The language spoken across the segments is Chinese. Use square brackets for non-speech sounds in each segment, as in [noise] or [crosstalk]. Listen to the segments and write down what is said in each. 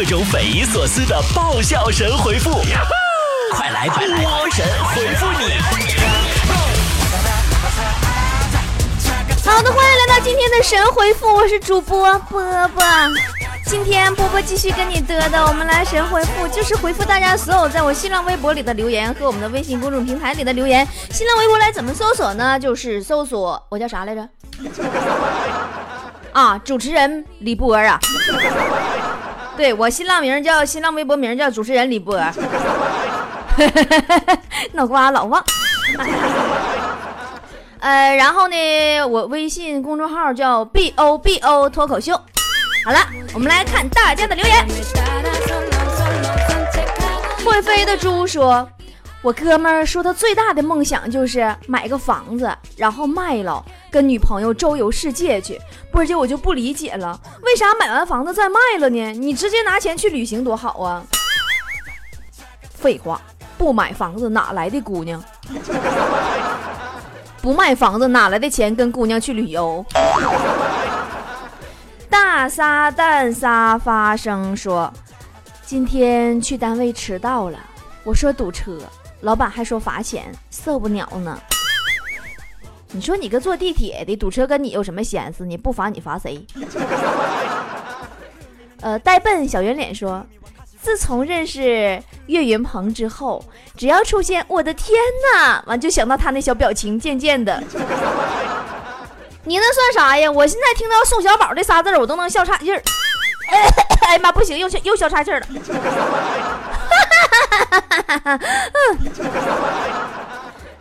各种匪夷所思的爆笑神回复，快来波神回复你！好的，欢迎来到今天的神回复，我是主播波波。今天波波继续跟你嘚嘚，我们来神回复，就是回复大家所有在我新浪微博里的留言和我们的微信公众平台里的留言。新浪微博来怎么搜索呢？就是搜索我叫啥来着？啊，主持人李波啊。对我新浪名叫新浪微博名叫主持人李波。[laughs] 脑瓜老忘。[laughs] 呃，然后呢，我微信公众号叫 B O B O 脱口秀。好了，我们来看大家的留言。会飞的猪说：“我哥们儿说他最大的梦想就是买个房子，然后卖了，跟女朋友周游世界去。波姐，我就不理解了，为啥买完房子再卖了呢？你直接拿钱去旅行多好啊！废话，不买房子哪来的姑娘？” [laughs] 不卖房子哪来的钱跟姑娘去旅游？大撒旦撒发声说，今天去单位迟到了，我说堵车，老板还说罚钱，受不了呢。你说你个坐地铁的堵车跟你有什么闲事？你不罚你罚谁？[laughs] 呃，呆笨小圆脸说。自从认识岳云鹏之后，只要出现“我的天哪”，完就想到他那小表情，渐渐的，[laughs] 你那算啥呀？我现在听到宋小宝这仨字我都能笑岔气儿。[laughs] 哎呀妈，不行，又笑又笑岔气儿了。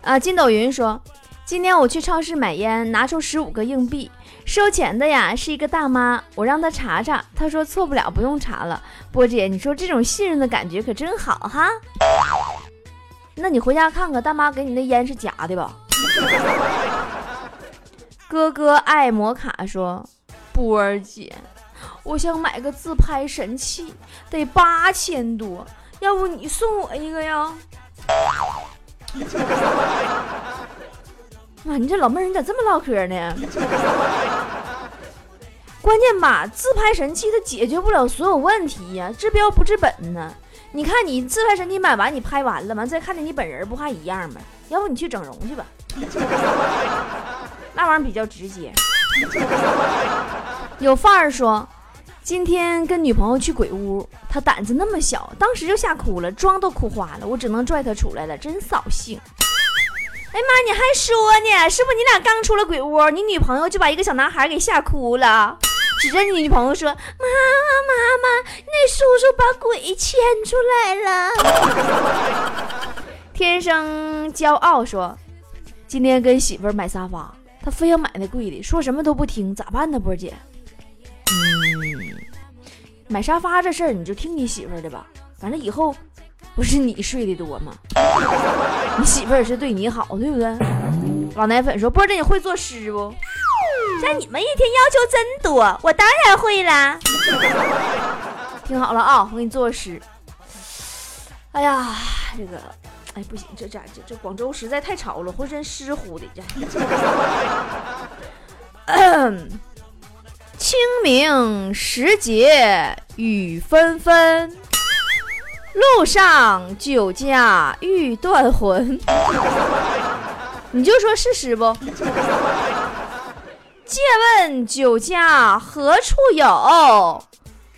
啊，筋斗云说，今天我去超市买烟，拿出十五个硬币。收钱的呀是一个大妈，我让她查查，她说错不了，不用查了。波姐，你说这种信任的感觉可真好哈。那你回家看看，大妈给你那烟是假的吧？[laughs] 哥哥爱摩卡说，波儿姐，我想买个自拍神器，得八千多，要不你送我一个呀？[laughs] 妈，你这老妹儿，你咋这么唠嗑呢？[laughs] 关键吧，自拍神器它解决不了所有问题呀，治标不治本呢。你看你自拍神器买完，你拍完了，完再看见你本人，不还一样吗？要不你去整容去吧，那玩意儿比较直接。有范儿说，今天跟女朋友去鬼屋，他胆子那么小，当时就吓哭了，妆都哭花了，我只能拽他出来了，真扫兴。哎妈，你还说呢？是不是你俩刚出了鬼屋，你女朋友就把一个小男孩给吓哭了？指着你女朋友说：“妈妈妈妈，那叔叔把鬼牵出来了。”天生骄傲说：“今天跟媳妇儿买沙发，他非要买那贵的，说什么都不听，咋办呢？波姐，嗯，买沙发这事儿你就听你媳妇儿的吧，反正以后。”不是你睡的多吗？你媳妇儿也是对你好，对不对？老奶粉说：“波姐，你会作诗不？像你们一天要求真多，我当然会啦。听好了啊，我给你作个诗。哎呀，这个，哎不行，这这这这广州实在太潮了，浑身湿乎的。[coughs] 清明时节雨纷纷。路上酒驾欲断魂，[laughs] 你就说是诗不？借问酒家何处有？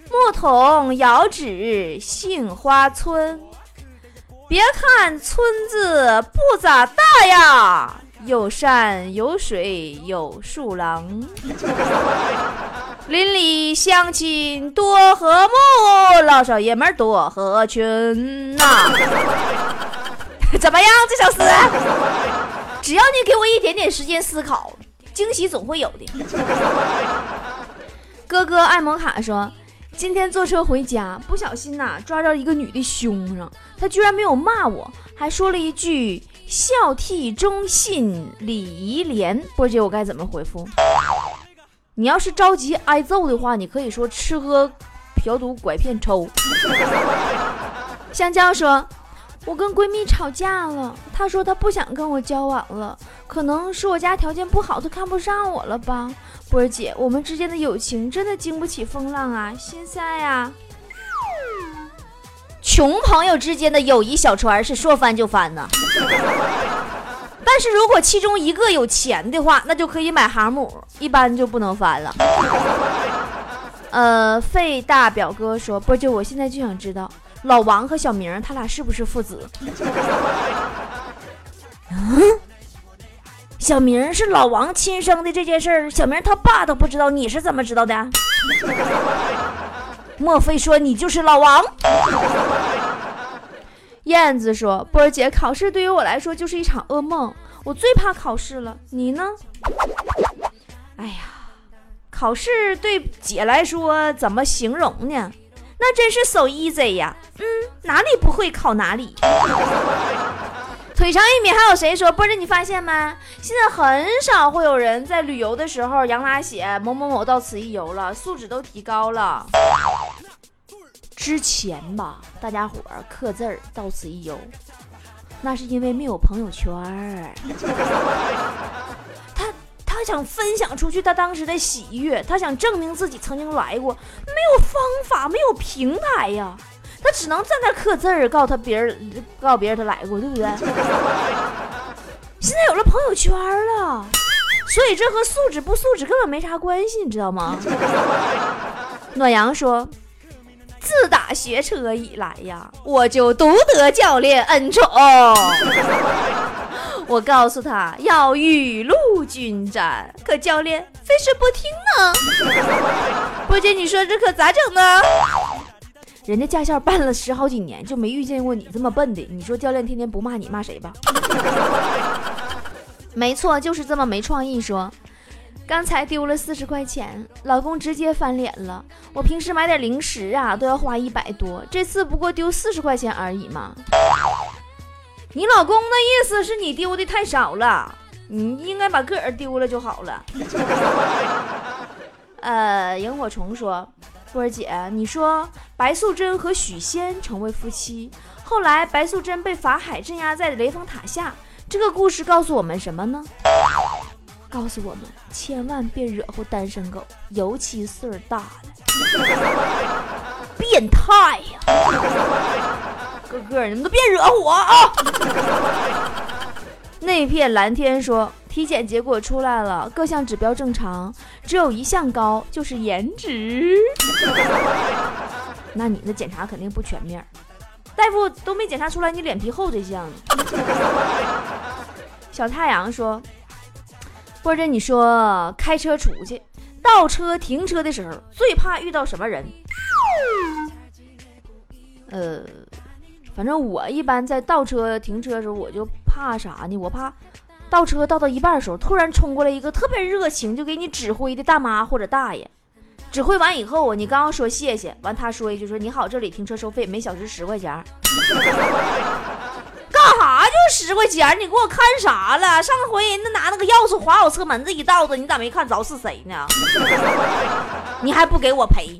牧童遥指杏花村。别看村子不咋大呀，有山有水有树廊。邻里乡亲多和睦，老少爷们多合群呐。[laughs] 怎么样，这首诗？只要你给我一点点时间思考，惊喜总会有的。哥哥爱摩卡说，今天坐车回家，不小心呐抓着一个女的胸上，她居然没有骂我，还说了一句孝悌忠信礼仪廉。波姐，我该怎么回复？你要是着急挨揍的话，你可以说吃喝嫖赌拐骗抽。香蕉说：“我跟闺蜜吵架了，她说她不想跟我交往了，可能是我家条件不好，她看不上我了吧？”波儿姐，我们之间的友情真的经不起风浪啊，心塞呀。穷朋友之间的友谊小船是说翻就翻呢。但是如果其中一个有钱的话，那就可以买航母，一般就不能翻了。呃，费大表哥说，波姐，我现在就想知道老王和小明他俩是不是父子？嗯，[laughs] 小明是老王亲生的这件事儿，小明他爸都不知道，你是怎么知道的？莫非说你就是老王？燕子说：“波儿姐，考试对于我来说就是一场噩梦，我最怕考试了。你呢？”哎呀，考试对姐来说怎么形容呢？那真是 so easy 呀！嗯，哪里不会考哪里。[laughs] 腿长一米，还有谁说？波儿姐，你发现没？现在很少会有人在旅游的时候扬拉写某某某到此一游了，素质都提高了。之前吧，大家伙儿刻字儿到此一游，那是因为没有朋友圈儿。他他想分享出去他当时的喜悦，他想证明自己曾经来过，没有方法，没有平台呀，他只能在那刻字儿，告诉他别人，告诉别人他来过，对不对？现在有了朋友圈了，所以这和素质不素质根本没啥关系，你知道吗？暖阳说。自打学车以来呀，我就独得教练恩宠。[laughs] 我告诉他要雨露均沾，可教练非是不听呢。波姐，你说这可咋整呢？人家驾校办了十好几年，就没遇见过你这么笨的。你说教练天天不骂你，骂谁吧？[laughs] 没错，就是这么没创意。说。刚才丢了四十块钱，老公直接翻脸了。我平时买点零食啊都要花一百多，这次不过丢四十块钱而已嘛。你老公的意思是你丢的太少了，你应该把个儿丢了就好了。[laughs] 呃，萤火虫说，波儿姐，你说白素贞和许仙成为夫妻，后来白素贞被法海镇压在雷峰塔下，这个故事告诉我们什么呢？告诉我们，千万别惹祸单身狗，尤其岁儿大了，[laughs] 变态呀！哥哥，你们都别惹我啊！[laughs] 那片蓝天说，体检结果出来了，各项指标正常，只有一项高，就是颜值。[laughs] 那你的检查肯定不全面，大夫都没检查出来你脸皮厚这项。小太阳说。或者你说开车出去倒车停车的时候，最怕遇到什么人？呃，反正我一般在倒车停车的时候，我就怕啥呢？我怕倒车倒到一半的时候，突然冲过来一个特别热情就给你指挥的大妈或者大爷。指挥完以后，你刚刚说谢谢，完他说一句说你好，这里停车收费每小时十块钱。十块钱？你给我看啥了？上回人家拿那个钥匙划我车门子一道子，你咋没看着是谁呢？[laughs] 你还不给我赔？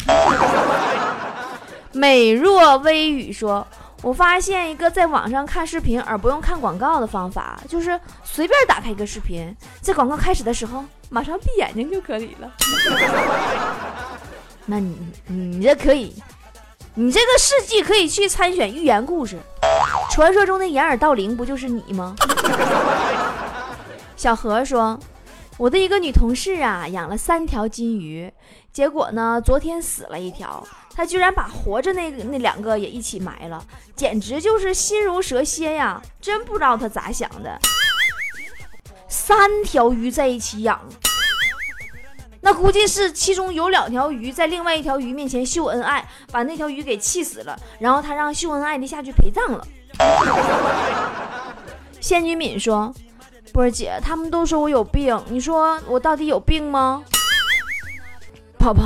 美若微雨说：“我发现一个在网上看视频而不用看广告的方法，就是随便打开一个视频，在广告开始的时候马上闭眼睛就可以了。[laughs] 那你你这可以，你这个事迹可以去参选寓言故事。”传说中的掩耳盗铃不就是你吗？[laughs] 小何说：“我的一个女同事啊，养了三条金鱼，结果呢，昨天死了一条，她居然把活着那那两个也一起埋了，简直就是心如蛇蝎呀！真不知道她咋想的。三条鱼在一起养，那估计是其中有两条鱼在另外一条鱼面前秀恩爱，把那条鱼给气死了，然后他让秀恩爱的下去陪葬了。”仙女敏说：“波儿姐，他们都说我有病，你说我到底有病吗？”宝宝，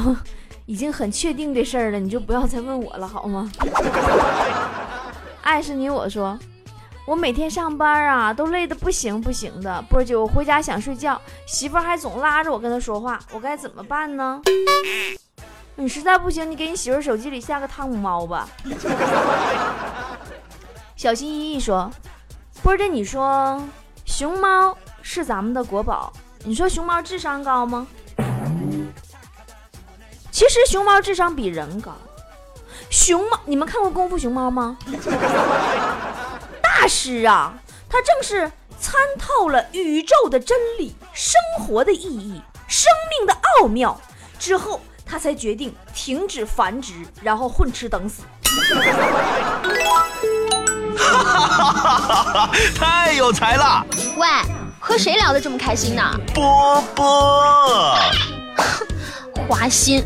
已经很确定的事儿了，你就不要再问我了，好吗？[laughs] 爱是你，我说，我每天上班啊，都累得不行不行的。波姐，我回家想睡觉，媳妇还总拉着我跟她说话，我该怎么办呢？你实在不行，你给你媳妇手机里下个汤姆猫吧。[laughs] 小心翼翼说：“波姐，你说熊猫是咱们的国宝，你说熊猫智商高吗？其实熊猫智商比人高，熊猫，你们看过《功夫熊猫》吗？大师啊，他正是参透了宇宙的真理、生活的意义、生命的奥妙之后，他才决定停止繁殖，然后混吃等死。哈哈哈哈太有才了！喂，和谁聊得这么开心呢？波波，[laughs] 花心，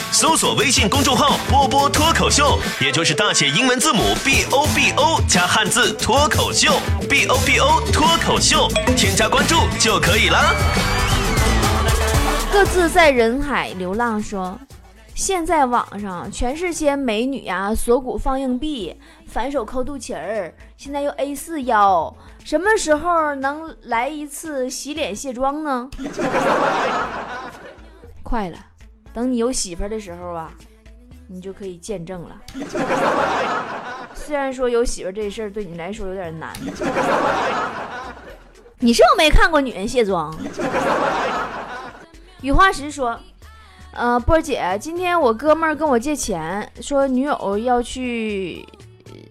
搜索微信公众号“波波脱口秀”，也就是大写英文字母 B O B O 加汉字脱口秀，B O B O 脱口秀，添加关注就可以了。各自在人海流浪说，现在网上全是些美女呀，锁骨放硬币，反手抠肚脐儿，现在又 A 四腰，什么时候能来一次洗脸卸妆呢？[laughs] 快了，等你有媳妇儿的时候啊，你就可以见证了。[laughs] 虽然说有媳妇儿这事儿对你来说有点难，你是不是没看过女人卸妆？[laughs] 雨花石说：“呃，波儿姐，今天我哥们儿跟我借钱，说女友要去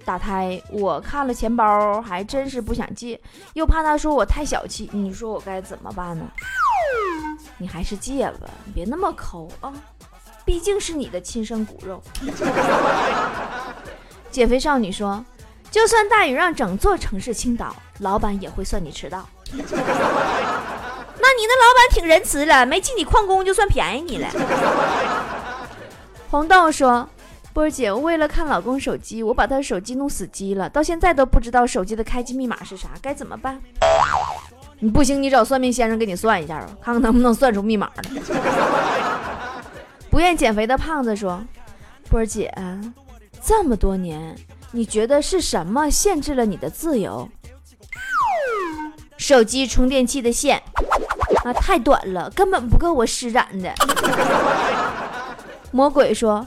打胎，我看了钱包，还真是不想借，又怕他说我太小气，你说我该怎么办呢？你还是借吧，你别那么抠啊，毕竟是你的亲生骨肉。[laughs] ”减肥少女说：“就算大雨让整座城市倾倒，老板也会算你迟到。[laughs] ”那你那老板挺仁慈的，没进你矿工就算便宜你了。红豆说：“波儿姐，我为了看老公手机，我把他手机弄死机了，到现在都不知道手机的开机密码是啥，该怎么办？”你不行，你找算命先生给你算一下吧，[laughs] 看看能不能算出密码来。不愿减肥的胖子说：“波儿姐，这么多年，你觉得是什么限制了你的自由？”手机充电器的线啊，太短了，根本不够我施展的。[laughs] 魔鬼说：“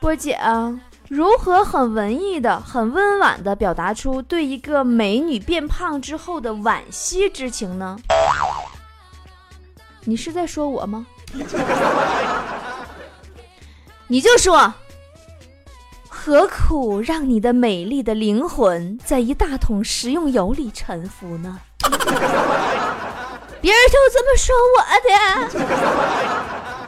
波姐啊，如何很文艺的、很温婉的表达出对一个美女变胖之后的惋惜之情呢？”你是在说我吗？[laughs] 你就说，何苦让你的美丽的灵魂在一大桶食用油里沉浮呢？[laughs] 别人就这么说我的。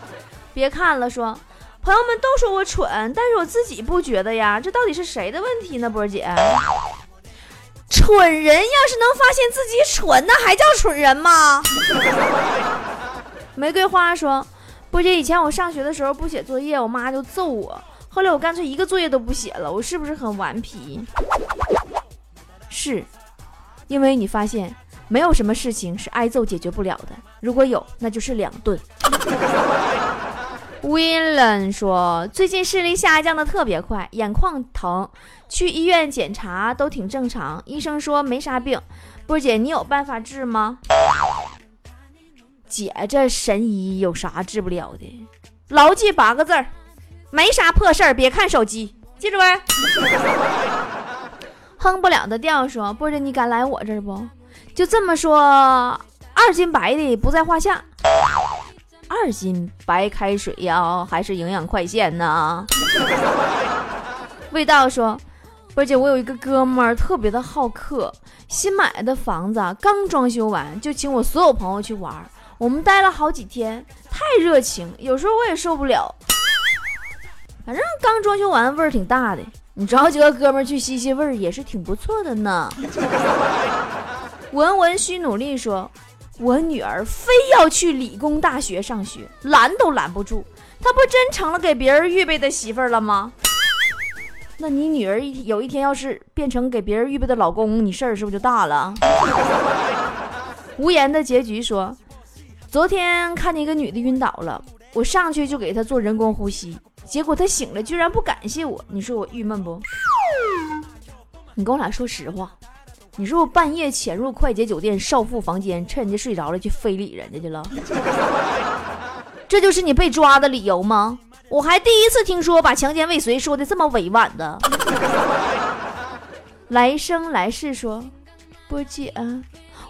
[laughs] 别看了，说朋友们都说我蠢，但是我自己不觉得呀。这到底是谁的问题呢？波儿姐，蠢人要是能发现自己蠢，那还叫蠢人吗？玫瑰花说，波姐，以前我上学的时候不写作业，我妈就揍我。后来我干脆一个作业都不写了，我是不是很顽皮？是，因为你发现。没有什么事情是挨揍解决不了的，如果有，那就是两顿。Willen 说，最近视力下降的特别快，眼眶疼，去医院检查都挺正常，医生说没啥病。波姐，你有办法治吗？姐，这神医有啥治不了的？牢记八个字儿，没啥破事儿，别看手机，记住没？[laughs] 哼不了的调说，波姐，你敢来我这儿不？就这么说，二斤白的不在话下。二斤白开水呀，还是营养快线呢？[laughs] 味道说，波姐，我有一个哥们儿特别的好客，新买的房子刚装修完，就请我所有朋友去玩。我们待了好几天，太热情，有时候我也受不了。反正刚装修完，味儿挺大的。你找几个哥们儿去吸吸味儿，也是挺不错的呢。[laughs] 文文需努力说：“我女儿非要去理工大学上学，拦都拦不住。她不真成了给别人预备的媳妇儿了吗？那你女儿一有一天要是变成给别人预备的老公，你事儿是不是就大了？”无言的结局说：“昨天看见一个女的晕倒了，我上去就给她做人工呼吸，结果她醒了，居然不感谢我。你说我郁闷不？你跟我俩说实话。”你是不是半夜潜入快捷酒店少妇房间，趁人家睡着了去非礼人家去了？[laughs] 这就是你被抓的理由吗？我还第一次听说把强奸未遂说的这么委婉的。[laughs] 来生来世说，波姐，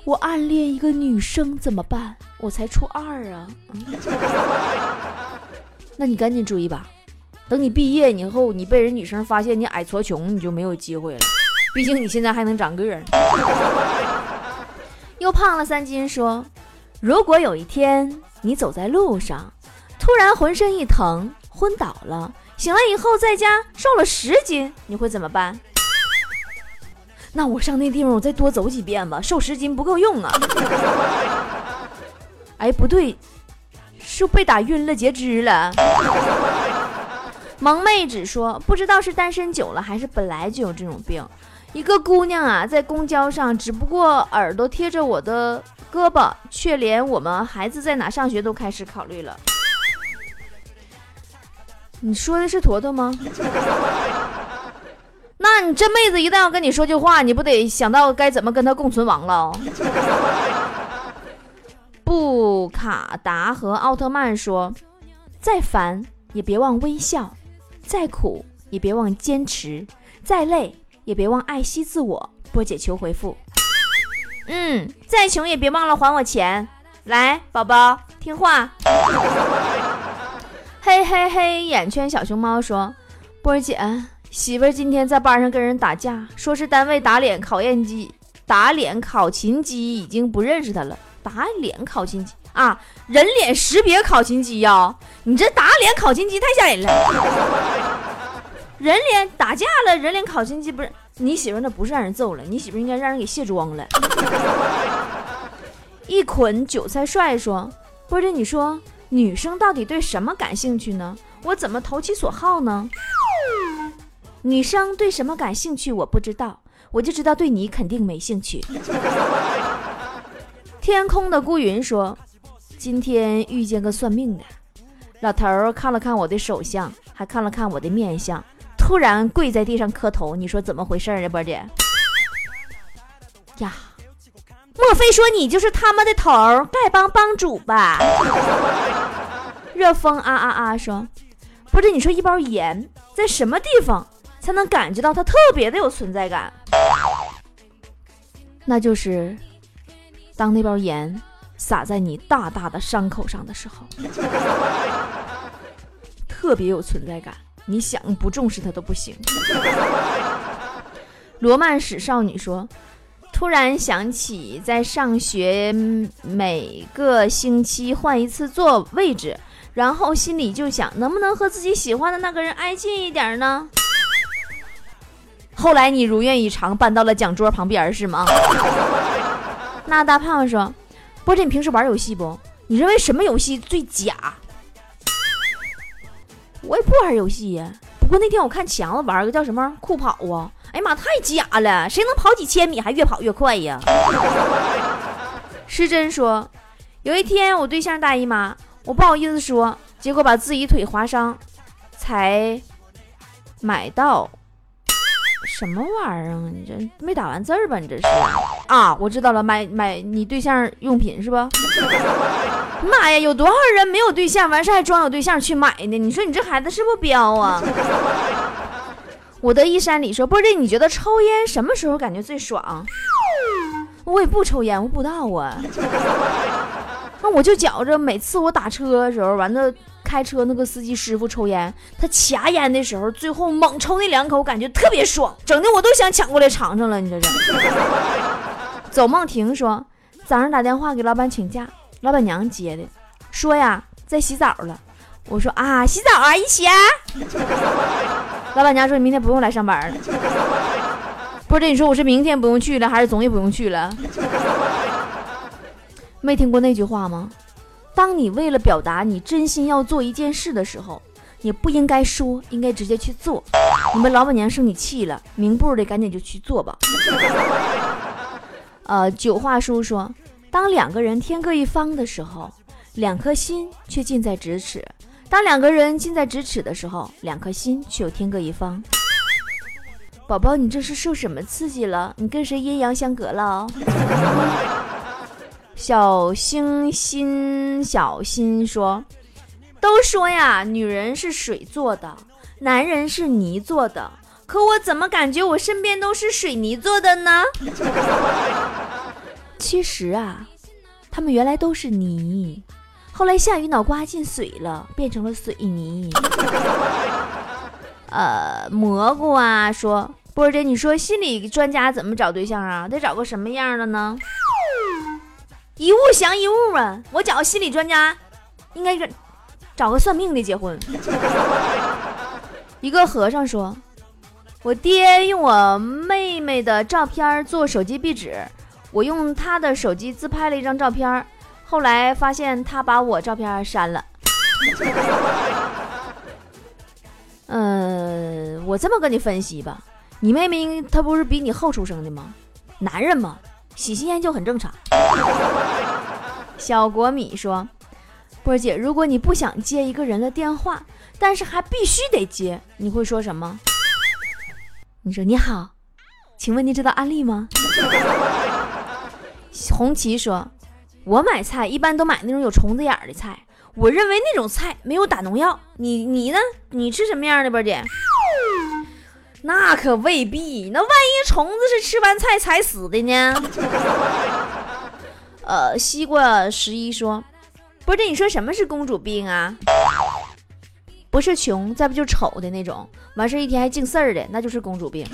我暗恋一个女生怎么办？我才初二啊。[laughs] 那你赶紧追吧，等你毕业以后，你被人女生发现你矮矬穷，你就没有机会了。毕竟你现在还能长个儿。[laughs] 又胖了三斤，说，如果有一天你走在路上，突然浑身一疼，昏倒了，醒来以后在家瘦了十斤，你会怎么办？那我上那地方，我再多走几遍吧，瘦十斤不够用啊。[laughs] 哎，不对。是被打晕了，截肢了。萌妹只说不知道是单身久了，还是本来就有这种病。一个姑娘啊，在公交上，只不过耳朵贴着我的胳膊，却连我们孩子在哪上学都开始考虑了。你说的是坨坨吗？[laughs] 那你这妹子一旦要跟你说句话，你不得想到该怎么跟她共存亡了？[laughs] 布卡达和奥特曼说：“再烦也别忘微笑，再苦也别忘坚持，再累也别忘爱惜自我。”波姐求回复。嗯，再穷也别忘了还我钱。来，宝宝听话。嘿嘿嘿，眼圈小熊猫说：“波姐，媳妇儿今天在班上跟人打架，说是单位打脸考验机、打脸考勤机已经不认识他了。”打脸考勤机啊，人脸识别考勤机呀！你这打脸考勤机太吓人了。人脸打架了，人脸考勤机不是你媳妇那不是让人揍了，你媳妇应该让人给卸妆了。[laughs] 一捆韭菜帅说：“波姐，你说女生到底对什么感兴趣呢？我怎么投其所好呢？女生对什么感兴趣我不知道，我就知道对你肯定没兴趣。[laughs] ”天空的孤云说：“今天遇见个算命的，老头看了看我的手相，还看了看我的面相，突然跪在地上磕头。你说怎么回事儿啊，波姐？呀，莫非说你就是他们的头儿，丐帮帮主吧？”热风啊啊啊说：“不是，你说一包盐在什么地方才能感觉到它特别的有存在感？那就是。”当那包盐撒在你大大的伤口上的时候，特别有存在感。你想不重视他都不行。罗曼史少女说：“突然想起在上学，每个星期换一次座位置，然后心里就想，能不能和自己喜欢的那个人挨近一点呢？”后来你如愿以偿搬到了讲桌旁边，是吗？那大胖说：“波姐，你平时玩游戏不？你认为什么游戏最假？”我也不玩游戏呀。不过那天我看强子玩个叫什么酷跑啊，哎呀妈，太假了！谁能跑几千米还越跑越快呀？[laughs] 失真说：“有一天我对象大姨妈，我不好意思说，结果把自己腿划伤，才买到。”什么玩意儿啊？你这没打完字儿吧？你这是啊？我知道了，买买你对象用品是吧？妈呀，有多少人没有对象，完事还装有对象去买呢？你说你这孩子是不是彪啊？我的一山里说，波姐，你觉得抽烟什么时候感觉最爽？我也不抽烟，我不知道啊。那我就觉着每次我打车的时候，完了。开车那个司机师傅抽烟，他掐烟的时候，最后猛抽那两口，感觉特别爽，整的我都想抢过来尝尝了。你这是？走梦婷说，早上打电话给老板请假，老板娘接的，说呀在洗澡了。我说啊洗澡啊一起啊。[laughs] 老板娘说你明天不用来上班了。不是你说我是明天不用去了，还是总也不用去了？没听过那句话吗？当你为了表达你真心要做一件事的时候，你不应该说，应该直接去做。你们老板娘生你气了，明步的赶紧就去做吧。呃，九话叔说，当两个人天各一方的时候，两颗心却近在咫尺；当两个人近在咫尺的时候，两颗心却又天各一方。宝宝，你这是受什么刺激了？你跟谁阴阳相隔了？[laughs] 小星星小心说：“都说呀，女人是水做的，男人是泥做的。可我怎么感觉我身边都是水泥做的呢？”其实啊，他们原来都是泥，后来下雨脑刮进水了，变成了水泥。[laughs] 呃，蘑菇啊说。波姐，你说心理专家怎么找对象啊？得找个什么样的呢？一物降一物啊！我找个心理专家，应该是找个算命的结婚。一个和尚说：“我爹用我妹妹的照片做手机壁纸，我用他的手机自拍了一张照片，后来发现他把我照片删了。[laughs] ”嗯，我这么跟你分析吧。你妹妹她不是比你后出生的吗？男人嘛，喜新厌旧很正常。[laughs] 小国米说：“波姐，如果你不想接一个人的电话，但是还必须得接，你会说什么？”你说：“你好，请问你知道安利吗？” [laughs] 红旗说：“我买菜一般都买那种有虫子眼的菜，我认为那种菜没有打农药。你你呢？你吃什么样的，波姐？”那可未必，那万一虫子是吃完菜才死的呢？[laughs] 呃，西瓜十一说，不是你说什么是公主病啊？不是穷，再不就丑的那种，完事一天还净事儿的，那就是公主病。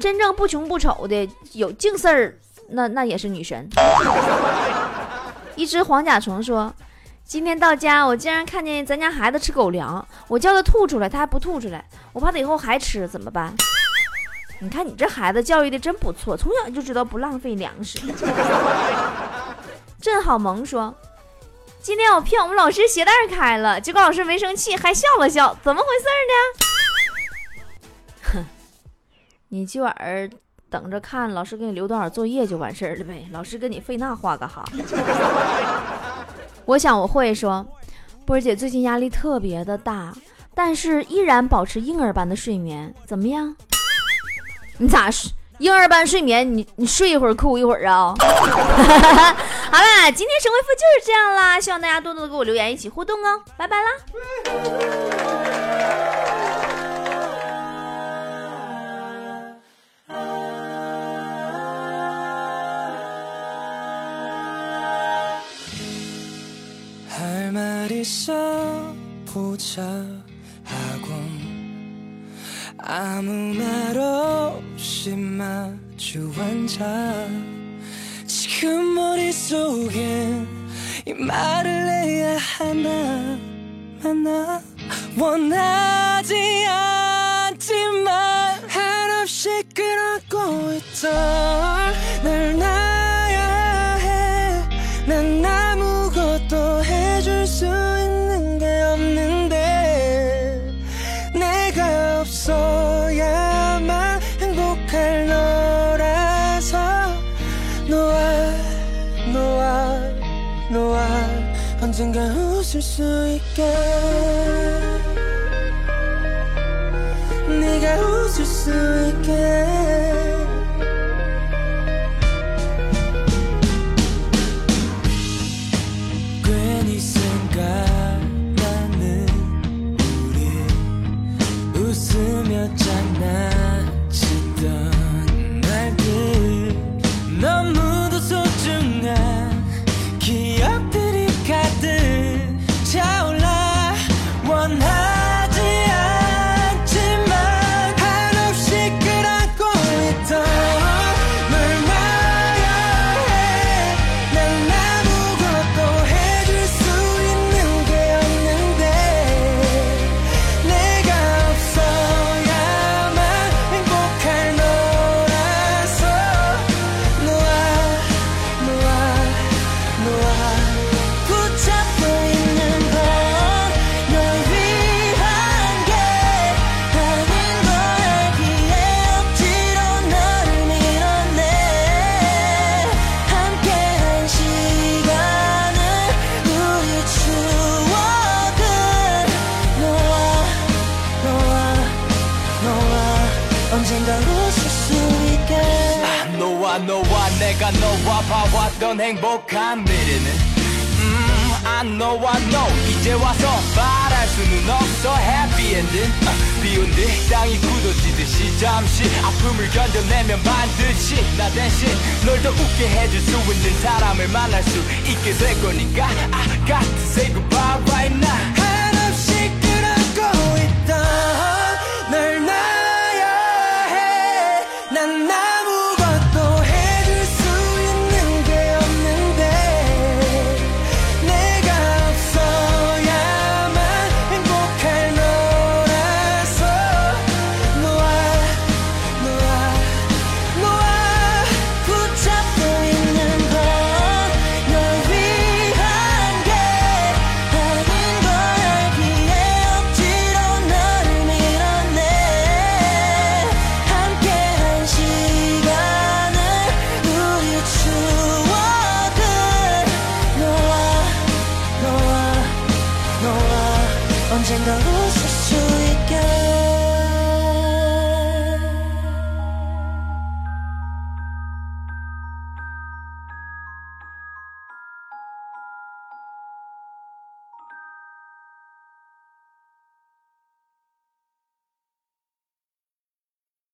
真正不穷不丑的，有净事儿，那那也是女神。一只黄甲虫说。今天到家，我竟然看见咱家孩子吃狗粮，我叫他吐出来，他还不吐出来，我怕他以后还吃，怎么办？你看你这孩子教育的真不错，从小就知道不浪费粮食。正好萌说，今天我骗我们老师鞋带开了，结果老师没生气，还笑了笑，怎么回事呢？你今晚儿等着看老师给你留多少作业就完事儿了呗，老师跟你费那话干哈？[laughs] 我想我会说，波儿姐最近压力特别的大，但是依然保持婴儿般的睡眠，怎么样？你咋睡？婴儿般睡眠？你你睡一会儿哭一会儿啊？[laughs] 好了，今天神回复就是这样啦，希望大家多多的给我留言，一起互动哦，拜拜啦。 포차하고 아무 말 없이 마주 앉아 지금 머릿속엔 이 말을 해야 하나 만나? 원하지 않지만 한없이 끌어고 있던 sun 봐왔던 행복한 미래는? 음, I know I know 이제 와서 말할 수는 없어. Happy ending. 아, 비온 뒤 땅이 굳어지듯이 잠시 아픔을 견뎌내면 반드시 나 대신 널 더 웃게 해줄 수 있는 사람을 만날 수 있게 될 거니까. I got to say goodbye right now